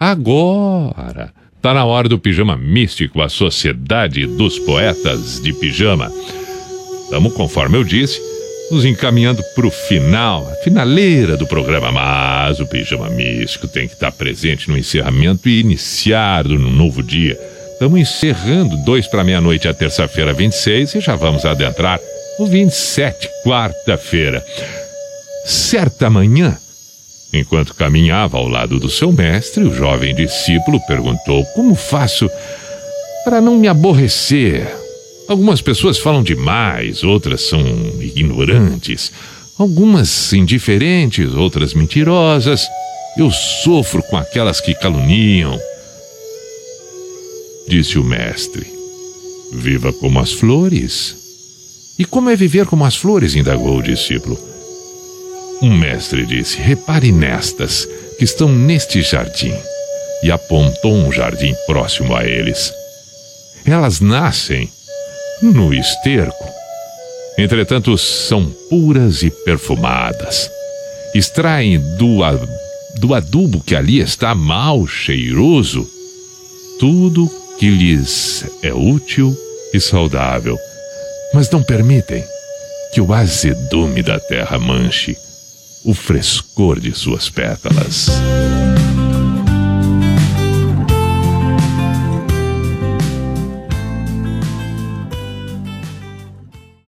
Agora! Tá na hora do Pijama Místico, a Sociedade dos Poetas de Pijama. Estamos, conforme eu disse, nos encaminhando para o final, a finaleira do programa. Mas o Pijama Místico tem que estar presente no encerramento e iniciado no novo dia. Estamos encerrando dois para meia-noite a terça-feira, 26, e já vamos adentrar o 27, quarta-feira. Certa manhã, enquanto caminhava ao lado do seu mestre, o jovem discípulo perguntou: Como faço para não me aborrecer? Algumas pessoas falam demais, outras são ignorantes, algumas indiferentes, outras mentirosas. Eu sofro com aquelas que caluniam. Disse o mestre: Viva como as flores. E como é viver como as flores? indagou o discípulo. Um mestre disse: Repare nestas, que estão neste jardim. E apontou um jardim próximo a eles. Elas nascem no esterco. Entretanto, são puras e perfumadas. Extraem do, do adubo que ali está mal cheiroso tudo que lhes é útil e saudável, mas não permitem que o azedume da terra manche o frescor de suas pétalas.